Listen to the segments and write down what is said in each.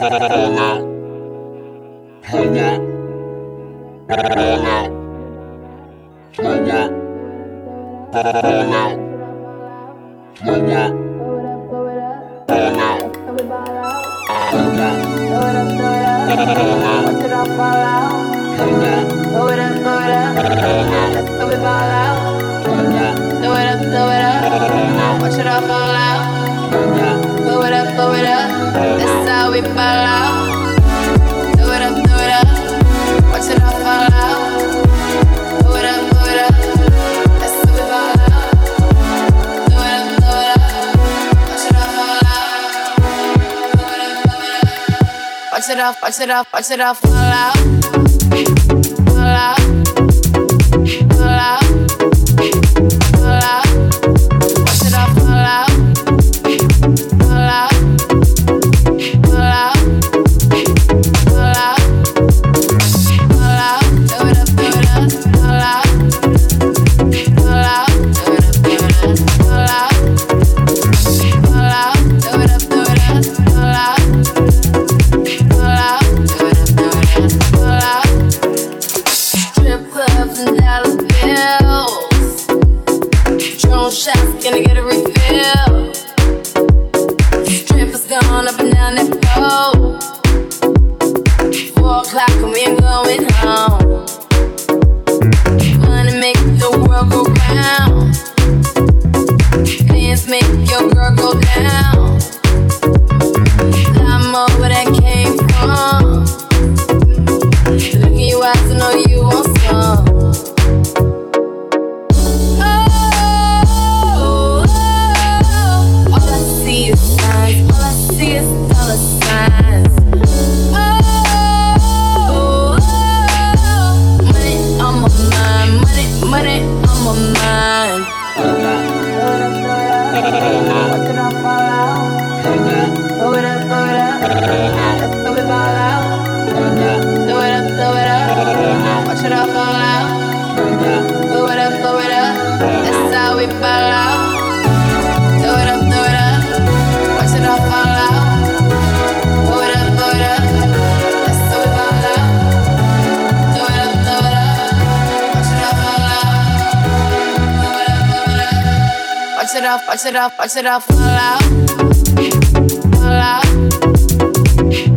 watch it off, fall out, fall Off, watch it off, fall out, fall out.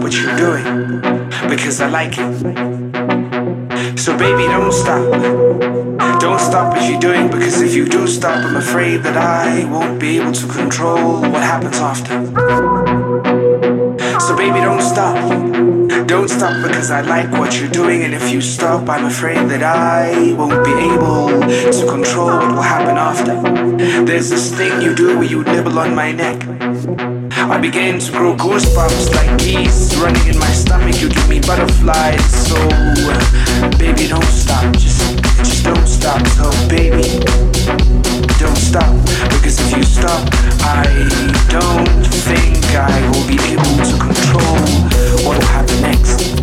What you're doing because I like it. So, baby, don't stop. Don't stop what you're doing because if you do stop, I'm afraid that I won't be able to control what happens after. So, baby, don't stop. Don't stop because I like what you're doing, and if you stop, I'm afraid that I won't be able to control what will happen after. There's this thing you do where you nibble on my neck. I begin to grow goosebumps like bees running in my stomach. You give me butterflies, so uh, baby, don't stop. Just, just don't stop. So baby, don't stop because if you stop, I don't think I will be able to control what will happen next.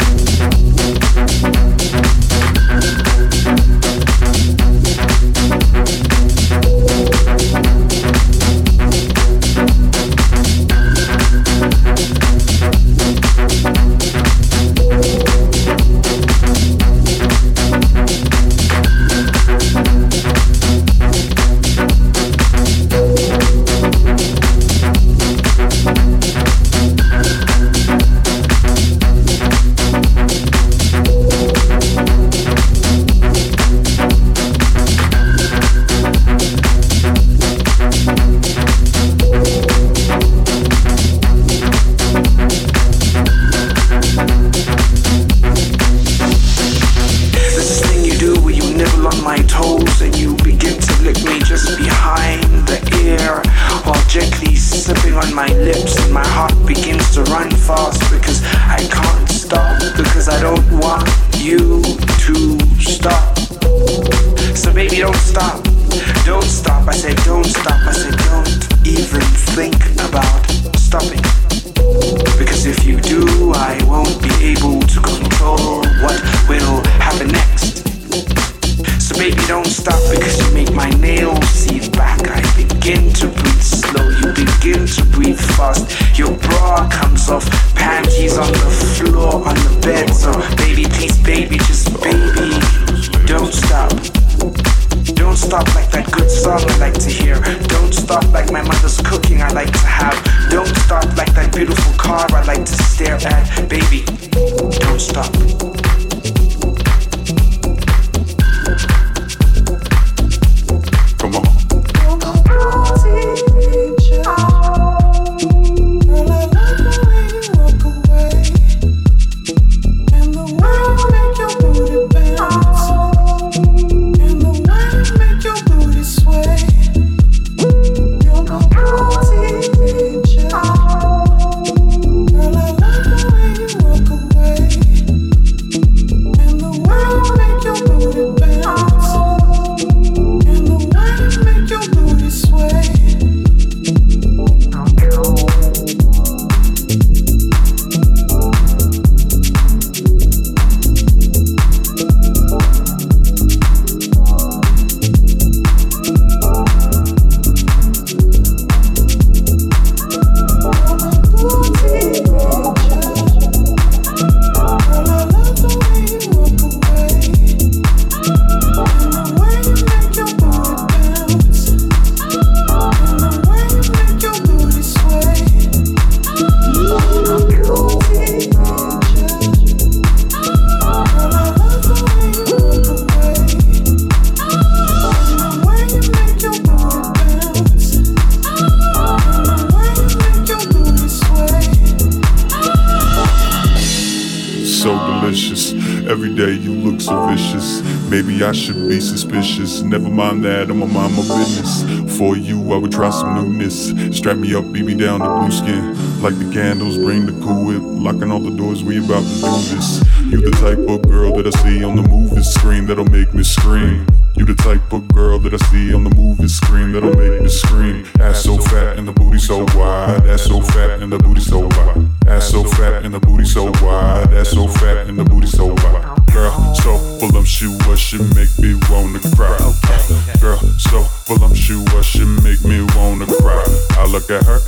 Mind that, I'ma mind my business. For you, I would try some newness. Strap me up, beat me down to blue skin. Like the candles, bring the cool whip. Locking all the doors, we about to do this. You the type of girl that I see on the movie screen that'll make me scream. You the type of girl that I see on the movie screen that'll make me scream. Ass so fat and the booty so wide. Ass so fat and the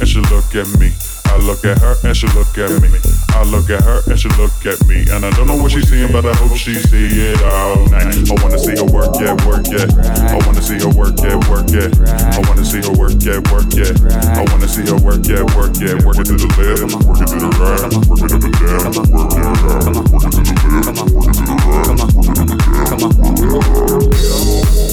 and she look at me. I look at her and she look at me. I look at her and she look at me. And I don't know what she's seeing, but I hope she see it all night. I wanna see her work, yeah, work, yeah. I wanna see her work, yeah, work, yeah. I wanna see her work, yeah, work, yeah. I wanna see her work, yeah, work, yeah. Work it to the left, work it to the right, work it up and down, work it out, work it to the left, work it to the right, work it to the down, work it out. you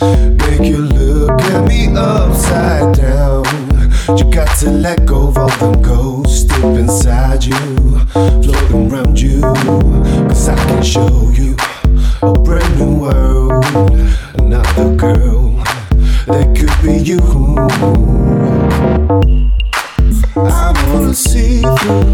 Make you look at me upside down. You got to let go of all ghosts deep inside you, I can show you a brand new world, another girl that could be you. I wanna see you.